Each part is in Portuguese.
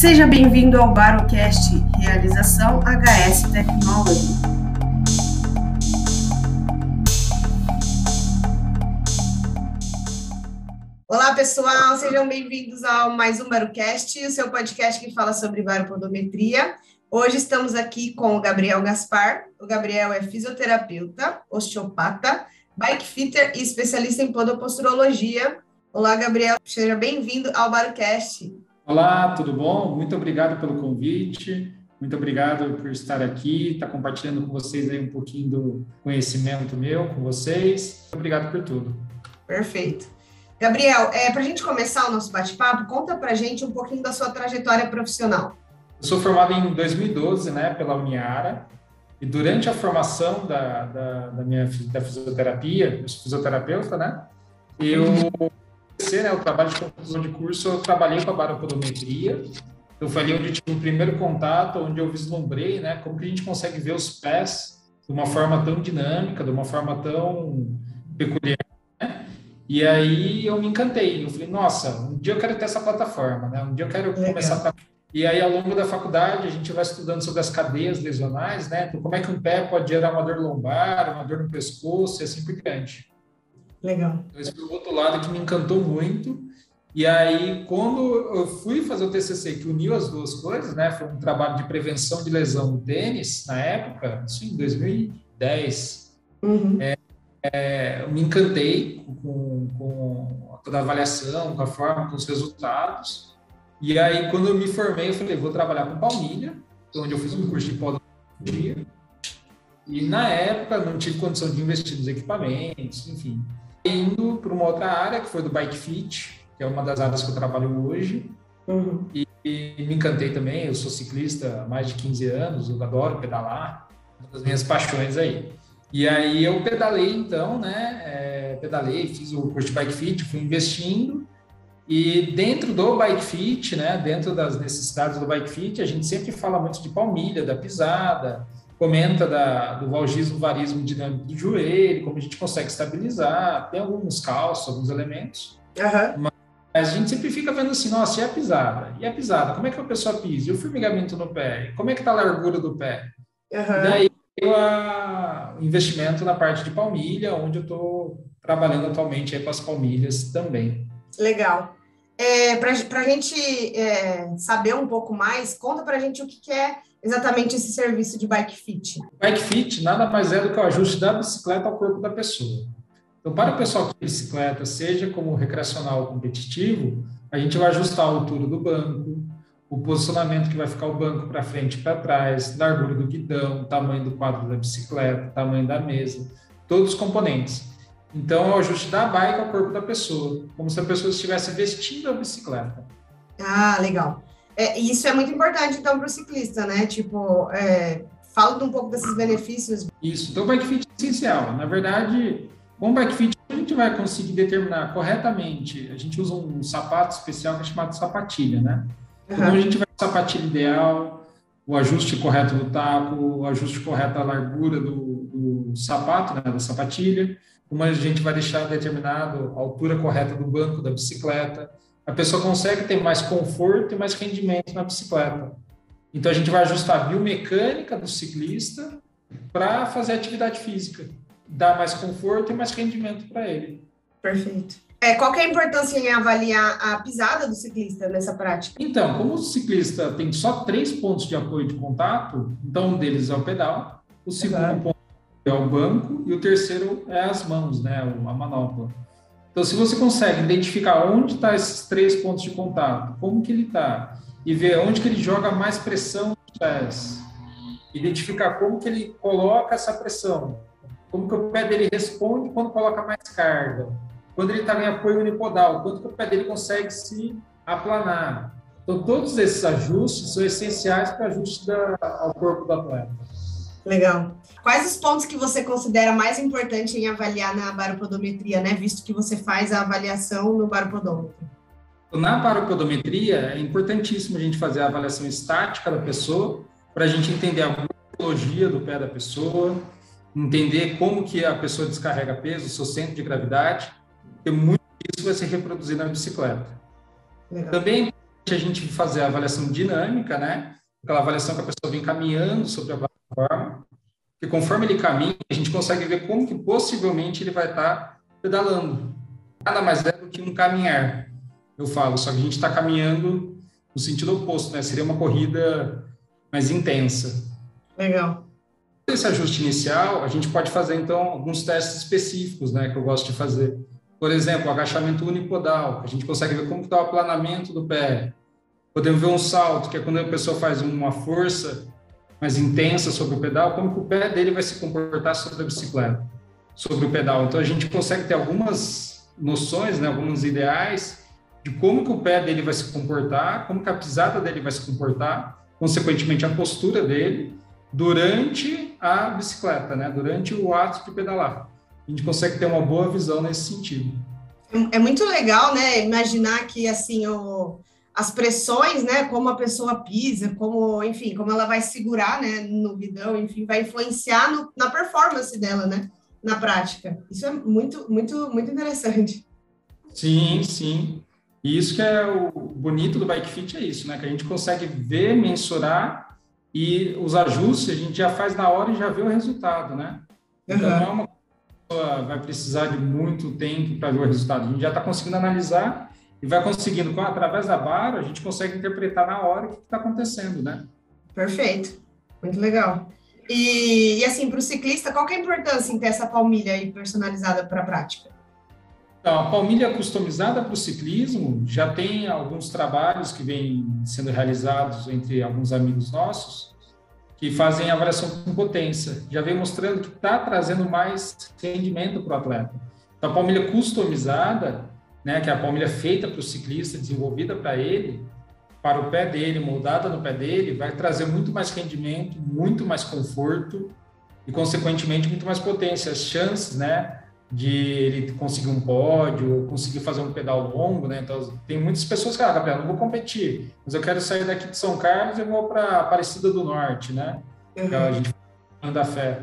Seja bem-vindo ao Barocast, realização HS Technology. Olá, pessoal, sejam bem-vindos ao mais um Barocast, o seu podcast que fala sobre baropodometria. Hoje estamos aqui com o Gabriel Gaspar. O Gabriel é fisioterapeuta, osteopata, bike fitter e especialista em podoposturologia. Olá, Gabriel, seja bem-vindo ao Barocast. Olá, tudo bom? Muito obrigado pelo convite. Muito obrigado por estar aqui, estar compartilhando com vocês aí um pouquinho do conhecimento meu com vocês. Obrigado por tudo. Perfeito. Gabriel, é, para a gente começar o nosso bate-papo, conta para a gente um pouquinho da sua trajetória profissional. Eu sou formado em 2012, né, pela Uniara, e durante a formação da, da, da minha da fisioterapia, eu sou fisioterapeuta, né, eu né, o trabalho de conclusão de curso, eu trabalhei com a baropodometria. Eu foi ali onde tive o primeiro contato, onde eu vislumbrei, né, como que a gente consegue ver os pés de uma forma tão dinâmica, de uma forma tão peculiar. Né? E aí eu me encantei. Eu falei, nossa, um dia eu quero ter essa plataforma, né? Um dia eu quero Legal. começar a e aí, ao longo da faculdade, a gente vai estudando sobre as cadeias lesionais, né? Então, como é que um pé pode gerar uma dor lombar, uma dor no pescoço e assim por diante. Legal. Então, esse foi o outro lado que me encantou muito. E aí, quando eu fui fazer o TCC, que uniu as duas coisas, né? Foi um trabalho de prevenção de lesão no tênis, na época, isso em 2010. Uhum. É, é, eu me encantei com, com toda a avaliação, com a forma, com os resultados. E aí, quando eu me formei, eu falei, vou trabalhar com palmilha, onde eu fiz um curso de podologia. E na época não tive condição de investir nos equipamentos, enfim indo para uma outra área, que foi do Bike Fit, que é uma das áreas que eu trabalho hoje. Uhum. E, e, me encantei também, eu sou ciclista há mais de 15 anos, eu adoro pedalar, uma das minhas paixões aí. E aí eu pedalei então, né, é, pedalei, fiz o curso de Bike Fit, fui investindo, e dentro do Bike Fit, né, dentro das necessidades do Bike Fit, a gente sempre fala muito de palmilha, da pisada, comenta da, do valgismo, varismo dinâmico do joelho, como a gente consegue estabilizar, tem alguns calços, alguns elementos. Uhum. Mas a gente sempre fica vendo assim, nossa, e a pisada? E a pisada? Como é que a pessoa pisa? E o formigamento no pé? Como é que está a largura do pé? Uhum. Daí o investimento na parte de palmilha, onde eu estou trabalhando atualmente aí com as palmilhas também. Legal. É, para a gente é, saber um pouco mais, conta para a gente o que, que é exatamente esse serviço de bike fit? Bike fit nada mais é do que o ajuste da bicicleta ao corpo da pessoa. Então, para o pessoal que bicicleta, seja como recreacional ou competitivo, a gente vai ajustar a altura do banco, o posicionamento que vai ficar o banco para frente e para trás, largura do guidão, tamanho do quadro da bicicleta, tamanho da mesa, todos os componentes. Então, é o ajuste da bike ao corpo da pessoa, como se a pessoa estivesse vestindo a bicicleta. Ah, legal. É, isso é muito importante, então, para o ciclista, né? Tipo, é, fala um pouco desses benefícios. Isso, então o bike fit é essencial. Na verdade, com o bike fit a gente vai conseguir determinar corretamente. A gente usa um sapato especial que é chamado sapatilha, né? Então a gente vai o sapatilha ideal, o ajuste correto do taco, o ajuste correto da largura do, do sapato, né, da sapatilha, como a gente vai deixar determinado a altura correta do banco da bicicleta, a pessoa consegue ter mais conforto e mais rendimento na bicicleta. Então a gente vai ajustar a biomecânica do ciclista para fazer atividade física, dar mais conforto e mais rendimento para ele. Perfeito. É, qual é a importância em avaliar a pisada do ciclista nessa prática? Então, como o ciclista tem só três pontos de apoio de contato, então um deles é o pedal, o segundo Exato. ponto é o banco e o terceiro é as mãos, né, a manopla. Então, se você consegue identificar onde estão tá esses três pontos de contato, como que ele está, e ver onde que ele joga mais pressão nos pés, identificar como que ele coloca essa pressão, como que o pé dele responde quando coloca mais carga, quando ele está em apoio unipodal, quanto que o pé dele consegue se aplanar. Então, todos esses ajustes são essenciais para o ajuste da, ao corpo do atleta. Legal. Quais os pontos que você considera mais importante em avaliar na baropodometria, né? Visto que você faz a avaliação no baropodômetro. Na baropodometria, é importantíssimo a gente fazer a avaliação estática da pessoa, para a gente entender a morfologia do pé da pessoa, entender como que a pessoa descarrega peso, o seu centro de gravidade, porque muito disso vai se reproduzir na bicicleta. Legal. Também a a gente fazer a avaliação dinâmica, né? Aquela avaliação que a pessoa vem caminhando sobre a plataforma, que conforme ele caminha, a gente consegue ver como que possivelmente ele vai estar pedalando. Nada mais é do que um caminhar, eu falo, só que a gente está caminhando no sentido oposto, né? Seria uma corrida mais intensa. Legal. Esse ajuste inicial, a gente pode fazer, então, alguns testes específicos, né, que eu gosto de fazer. Por exemplo, agachamento unipodal, a gente consegue ver como está o aplanamento do pé. Podemos ver um salto, que é quando a pessoa faz uma força mais intensa sobre o pedal, como que o pé dele vai se comportar sobre a bicicleta, sobre o pedal. Então, a gente consegue ter algumas noções, né, alguns ideais de como que o pé dele vai se comportar, como que a pisada dele vai se comportar, consequentemente a postura dele, durante a bicicleta, né? durante o ato de pedalar. A gente consegue ter uma boa visão nesse sentido. É muito legal, né? Imaginar que assim o, as pressões, né? Como a pessoa pisa, como, enfim, como ela vai segurar, né? No guidão, enfim, vai influenciar no, na performance dela, né? Na prática. Isso é muito, muito, muito interessante. Sim, sim. E isso que é o bonito do Bike Fit é isso, né? Que a gente consegue ver, mensurar e os ajustes a gente já faz na hora e já vê o resultado, né? Então uhum. não é uma pessoa vai precisar de muito tempo para ver o resultado. A gente já está conseguindo analisar e vai conseguindo, através da barra, a gente consegue interpretar na hora o que está acontecendo, né? Perfeito, muito legal. E, e assim, para o ciclista, qual é a importância em ter essa palmilha aí personalizada para a prática? Então, a palmilha customizada para o ciclismo já tem alguns trabalhos que vêm sendo realizados entre alguns amigos nossos que fazem avaliação com potência. Já vem mostrando que está trazendo mais rendimento para o atleta. Então, a palmilha customizada, né, que é a palmilha feita para o ciclista, desenvolvida para ele, para o pé dele, moldada no pé dele, vai trazer muito mais rendimento, muito mais conforto e, consequentemente, muito mais potência. As chances, né, de ele conseguir um pódio, conseguir fazer um pedal longo, né? Então, tem muitas pessoas que, ah, Gabriel, não vou competir, mas eu quero sair daqui de São Carlos e vou para Aparecida do Norte, né? Uhum. a gente da fé.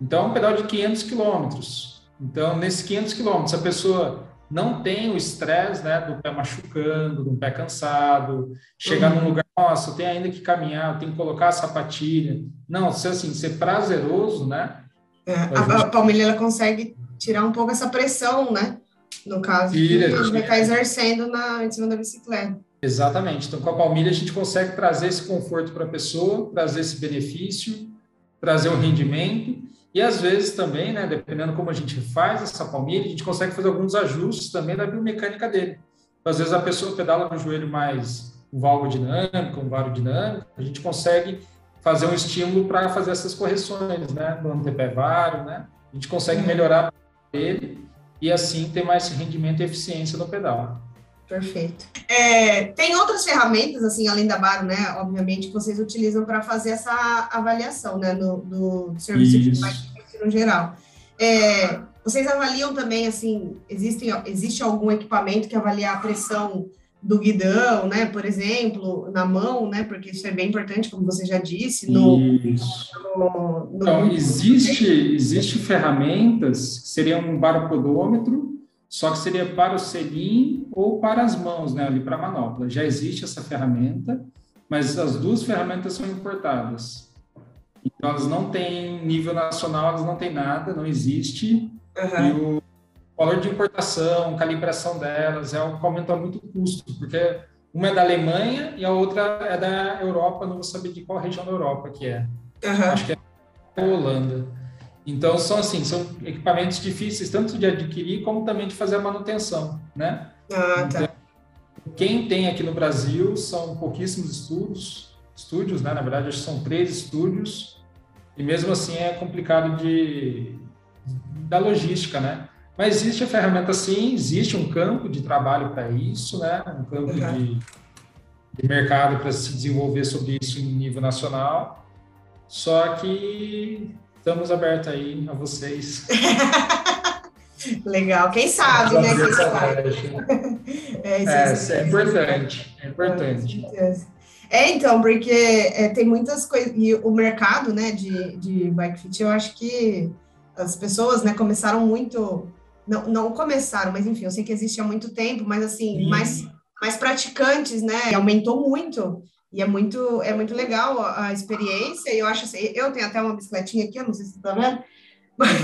Então, é um pedal de 500 quilômetros. Então, nesses 500 quilômetros, a pessoa não tem o estresse, né, do pé machucando, do pé cansado, chegar uhum. num lugar, nossa, tem ainda que caminhar, tem que colocar a sapatilha. Não, se assim, ser prazeroso, né? É, a, a palmilha ela consegue tirar um pouco essa pressão, né? No caso, Tira, que a gente vai estar exercendo na, em cima da bicicleta. Exatamente. Então, com a palmilha, a gente consegue trazer esse conforto para a pessoa, trazer esse benefício, trazer o rendimento. E às vezes também, né, dependendo como a gente faz essa palmilha, a gente consegue fazer alguns ajustes também da biomecânica dele. Então, às vezes a pessoa pedala no joelho mais um valgo dinâmico, um varo dinâmico, a gente consegue fazer um estímulo para fazer essas correções, né, do antepé varo, né? A gente consegue uhum. melhorar ele e assim ter mais rendimento e eficiência no pedal. Perfeito. É, tem outras ferramentas, assim, além da Baro, né? Obviamente, que vocês utilizam para fazer essa avaliação, né? Do, do serviço Isso. de marketing no geral. É, vocês avaliam também, assim, existem, existe algum equipamento que avalia a pressão do guidão, né, por exemplo, na mão, né, porque isso é bem importante, como você já disse. No, no, no então, existe, existe ferramentas que seriam um baropodômetro, só que seria para o selim ou para as mãos, né, ali para a manopla. Já existe essa ferramenta, mas as duas ferramentas são importadas. Então, elas não têm nível nacional, elas não têm nada, não existe. Uhum. E o valor de importação, calibração delas, é algo que aumenta muito o custo, porque uma é da Alemanha e a outra é da Europa, não vou saber de qual região da Europa que é. Uhum. Acho que é a Holanda. Então, são assim, são equipamentos difíceis tanto de adquirir como também de fazer a manutenção, né? Ah, tá. Então, quem tem aqui no Brasil são pouquíssimos estudos, estúdios, né? Na verdade, acho que são três estúdios, e mesmo assim é complicado de da logística, né? Mas existe a ferramenta sim, existe um campo de trabalho para isso, né? Um campo uhum. de, de mercado para se desenvolver sobre isso em nível nacional. Só que estamos abertos aí a vocês. Legal, quem sabe, né? Quem sabe. é, isso é, é, importante, é importante. É, então, porque é, tem muitas coisas, e o mercado, né, de, de bike fit, eu acho que as pessoas, né, começaram muito não, não começaram, mas enfim, eu sei que existe há muito tempo, mas assim, mais mais praticantes, né? Aumentou muito. E é muito, é muito legal a, a experiência. E eu acho assim, eu tenho até uma bicicletinha aqui, eu não sei se você tá vendo. Mas,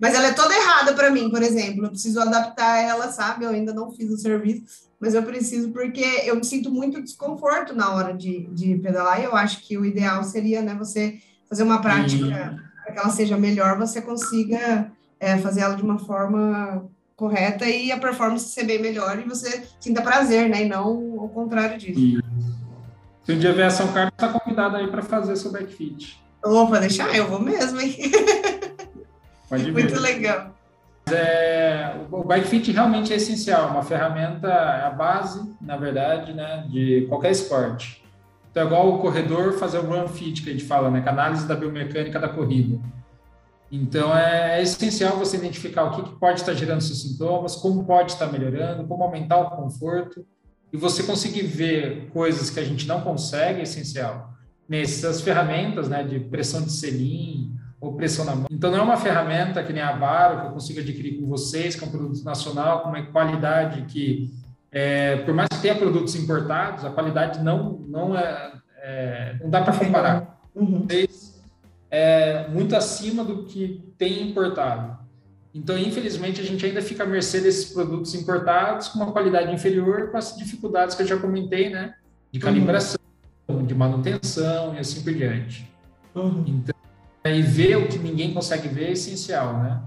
mas ela é toda errada para mim, por exemplo. Eu preciso adaptar ela, sabe? Eu ainda não fiz o serviço, mas eu preciso porque eu me sinto muito desconforto na hora de, de pedalar. E eu acho que o ideal seria, né, você fazer uma prática para que ela seja melhor, você consiga é, fazer ela de uma forma correta e a performance ser bem melhor e você sinta prazer, né? E não o contrário disso. Se um dia vier a São Carlos, está convidado aí para fazer seu backfit. Opa, deixar, eu vou mesmo, hein? Pode Muito legal. É, o bike realmente é essencial, uma ferramenta, é a base, na verdade, né, de qualquer esporte. Então, é igual o corredor fazer o run fit, que a gente fala, né, a análise da biomecânica da corrida. Então, é, é essencial você identificar o que, que, pode estar gerando seus sintomas, como pode estar melhorando, como aumentar o conforto, e você conseguir ver coisas que a gente não consegue, é essencial. Nessas ferramentas, né, de pressão de selim, ou pressão na mão. Então, não é uma ferramenta que nem a Baro, que eu consigo adquirir com vocês, que é um produto nacional, com uma qualidade que, é, por mais que tenha produtos importados, a qualidade não, não, é, é não dá para comparar. Uhum. É muito acima do que tem importado. Então, infelizmente, a gente ainda fica à mercê desses produtos importados com uma qualidade inferior, com as dificuldades que eu já comentei, né? De calibração, uhum. de manutenção e assim por diante. Uhum. Então, e ver o que ninguém consegue ver é essencial, né?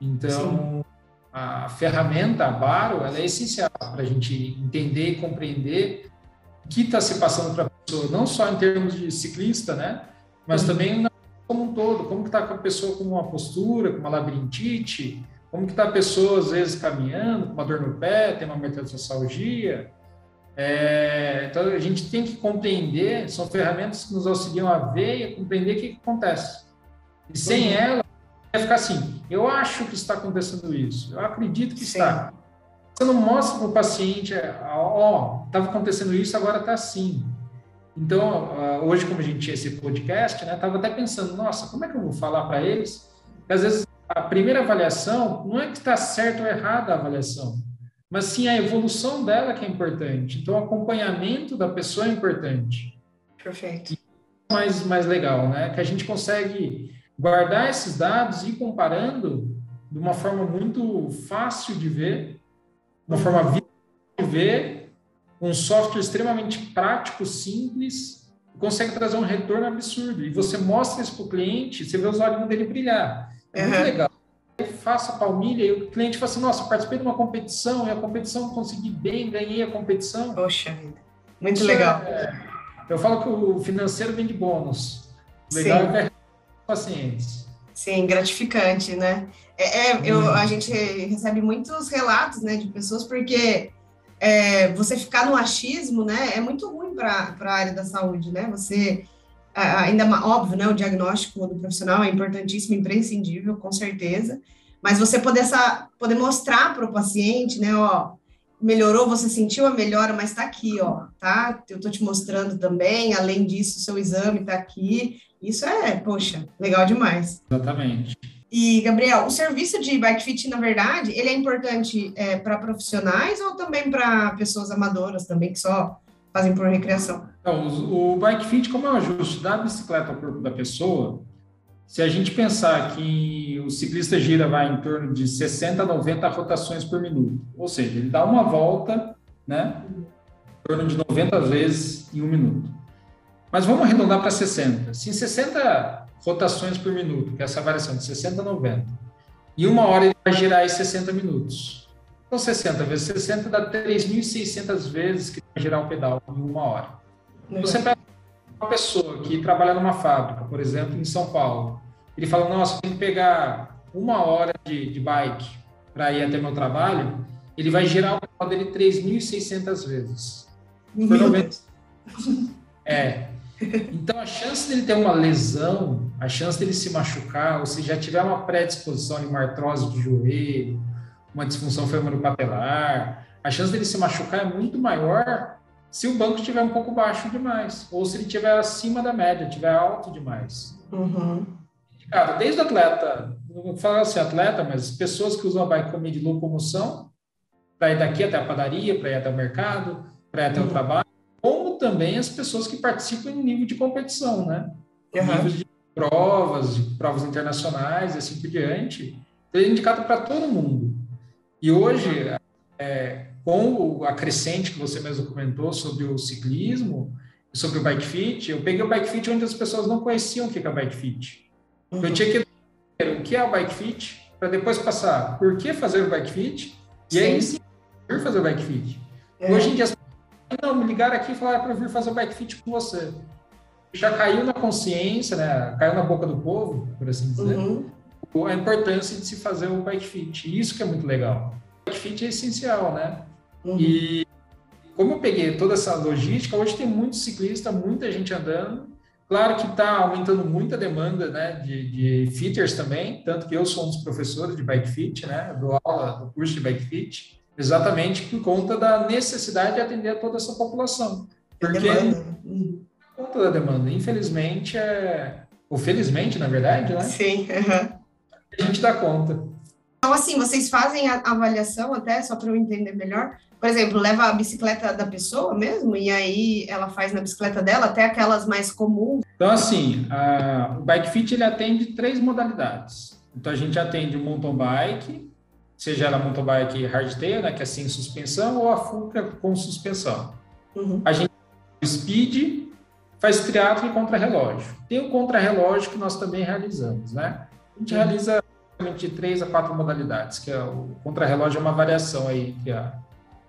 Então, Sim. a ferramenta, a Baro, ela é essencial para a gente entender e compreender o que está se passando para a pessoa, não só em termos de ciclista, né? Mas uhum. também como um todo, como que está a pessoa com uma postura, com uma labirintite, como que está a pessoa, às vezes, caminhando, com uma dor no pé, tem uma metassalgia. É, então, a gente tem que compreender, são ferramentas que nos auxiliam a ver e a compreender o que, que acontece. E sem ela, vai ficar assim: eu acho que está acontecendo isso, eu acredito que Sim. está. Você não mostra para o paciente, ó, oh, estava acontecendo isso, agora está assim. Então, ah, hoje, como a gente tinha esse podcast, né, estava até pensando, nossa, como é que eu vou falar para eles? Porque às vezes a primeira avaliação não é que está certo ou errada a avaliação, mas sim a evolução dela que é importante. Então, o acompanhamento da pessoa é importante. Perfeito. E mais mais legal, né? Que a gente consegue guardar esses dados e ir comparando de uma forma muito fácil de ver, uma forma de ver, um software extremamente prático, simples, consegue trazer um retorno absurdo. E você mostra isso para o cliente, você vê os olhos dele brilhar. É uhum. muito legal. Faça a palmilha e o cliente fala assim, nossa, participei de uma competição e a competição consegui bem, ganhei a competição. Poxa vida, muito isso legal. É, eu falo que o financeiro vem de bônus. Legal Sim. é pacientes. Sim, gratificante, né? É, é eu, a gente recebe muitos relatos, né, de pessoas porque é, você ficar no achismo, né, é muito ruim para a área da saúde, né? Você ainda óbvio, né, o diagnóstico do profissional é importantíssimo, imprescindível, com certeza. Mas você poder essa, poder mostrar para o paciente, né, ó, melhorou, você sentiu a melhora, mas está aqui, ó, tá? Eu estou te mostrando também. Além disso, seu exame está aqui. Isso é, poxa, legal demais. Exatamente. E, Gabriel, o serviço de bike fit, na verdade, ele é importante é, para profissionais ou também para pessoas amadoras também, que só fazem por recreação? Então, o, bike fit, como é o ajuste da bicicleta ao corpo da pessoa, se a gente pensar que o ciclista gira vai em torno de 60 a 90 rotações por minuto, ou seja, ele dá uma volta, né, em torno de 90 vezes em um minuto. Mas vamos arredondar para 60. Se em 60 rotações por minuto, que é essa variação de 60 a 90, e uma hora ele vai girar em 60 minutos. Então, 60 vezes 60 dá 3.600 vezes que vai girar o pedal em uma hora. Então, você pega uma pessoa que trabalha numa fábrica, por exemplo, em São Paulo, ele fala, nossa, tem que pegar uma hora de, de bike para ir até meu trabalho, ele vai girar o pedal dele 3.600 vezes. Pelo menos. É, então, a chance dele ter uma lesão, a chance dele se machucar, ou se já tiver uma predisposição de uma artrose de joelho, uma disfunção femoropatelar, a chance dele se machucar é muito maior se o banco estiver um pouco baixo demais, ou se ele estiver acima da média, estiver alto demais. Uhum. Cara, desde atleta, não vou falar assim atleta, mas pessoas que usam a bike como de locomoção, para ir daqui até a padaria, para ir até o mercado, para ir até uhum. o trabalho, como também as pessoas que participam em nível de competição, né? Uhum. De provas, de provas internacionais e assim por diante. Ele é indicado para todo mundo. E hoje, é, com a crescente que você mesmo comentou sobre o ciclismo, sobre o bike fit, eu peguei o bike fit onde as pessoas não conheciam o que é bike fit. Uhum. Eu tinha que o que é o bike fit, para depois passar por que fazer o bike fit, e aí sim fazer o bike fit. É. Hoje em dia, as pessoas não, me ligaram aqui e falaram para vir fazer o bike fit com você. Já caiu na consciência, né? caiu na boca do povo, por assim dizer, uhum. a importância de se fazer o bike fit. Isso que é muito legal. O bike fit é essencial, né? Uhum. E como eu peguei toda essa logística, hoje tem muito ciclista, muita gente andando. Claro que está aumentando muito a demanda né, de, de fitters também, tanto que eu sou um dos professores de bike fit, né, dou aula do curso de bike fit, exatamente por conta da necessidade de atender a toda essa população. Porque demanda. por conta da demanda, infelizmente, é, ou felizmente, na verdade, né? Sim. Uhum. A gente dá conta. Então, assim, vocês fazem a avaliação até, só para eu entender melhor, por exemplo, leva a bicicleta da pessoa mesmo, e aí ela faz na bicicleta dela, até aquelas mais comuns. Então, assim, a, o Bike Fit ele atende três modalidades. Então, a gente atende o mountain bike, seja ela mountain bike hardtail, né, que é sem suspensão, ou a Fuca com suspensão. Uhum. A gente speed, faz triatlo e contra-relógio. Tem o contra-relógio que nós também realizamos, né? A gente uhum. realiza de três a quatro modalidades, que é o contra-relógio é uma variação aí que a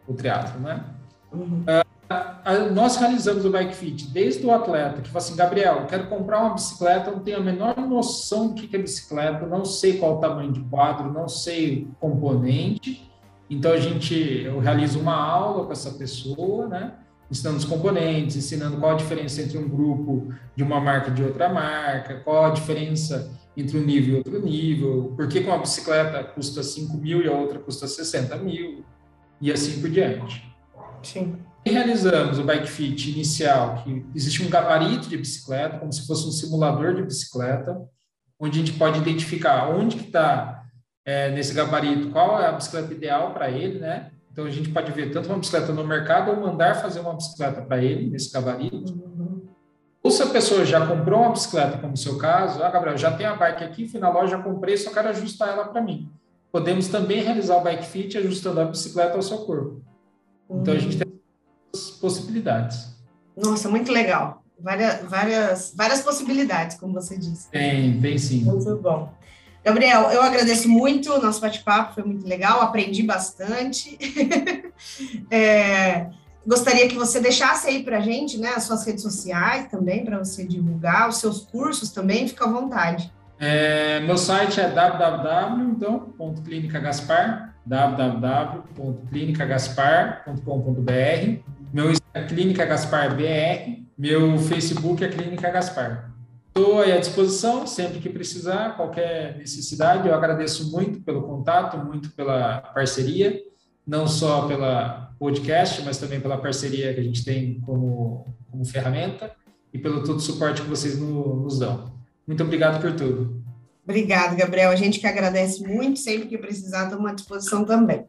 o triatlo, né? Uhum. Uh, nós realizamos o bike fit desde o atleta que fala assim, Gabriel, quero comprar uma bicicleta, não tenho a menor noção do que é bicicleta, não sei qual o tamanho de quadro, não sei o componente. Então a gente, eu realizo uma aula com essa pessoa, né? Ensinando os componentes, ensinando qual a diferença entre um grupo de uma marca e de outra marca, qual a diferença entre um nível e outro nível, por que uma bicicleta custa 5 mil e a outra custa 60 mil e assim por diante. Sim. Realizamos o bike fit inicial, que existe um gabarito de bicicleta, como se fosse um simulador de bicicleta, onde a gente pode identificar onde que está é, nesse gabarito, qual é a bicicleta ideal para ele, né? Então a gente pode ver tanto uma bicicleta no mercado ou mandar fazer uma bicicleta para ele nesse gabarito. Ou se a pessoa já comprou uma bicicleta, como no seu caso, ah, Gabriel, já tem a bike aqui, fui na loja, comprei, só quero ajustar ela para mim podemos também realizar o bike fit ajustando a bicicleta ao seu corpo. Então a gente possibilidades. Nossa, muito legal. Várias, várias, várias possibilidades, como você disse. Tem, tem sim. Muito bom. Gabriel, eu agradeço muito o nosso bate-papo, foi muito legal, aprendi bastante. é, gostaria que você deixasse aí para a gente né, as suas redes sociais também, para você divulgar, os seus cursos também, fica à vontade. É, meu site é www.clinicagaspar, www.clinicagaspar.com.br. Meu é Clínica Gaspar BR. Meu Facebook é Clínica Gaspar. Estou à disposição sempre que precisar, qualquer necessidade. Eu agradeço muito pelo contato, muito pela parceria, não só pela podcast, mas também pela parceria que a gente tem como, como ferramenta e pelo todo o suporte que vocês no, nos dão. Muito obrigado por tudo. Obrigado, Gabriel. A gente que agradece muito, sempre que precisar, estamos à disposição também.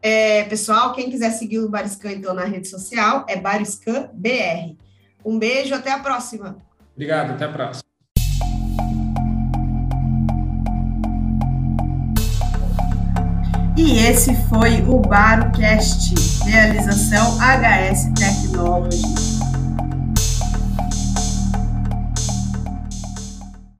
É, pessoal, quem quiser seguir o Bariscan, então, na rede social, é Bariscan BR. Um beijo, até a próxima. Obrigado, até a próxima. E esse foi o BaroCast, realização HS Technology.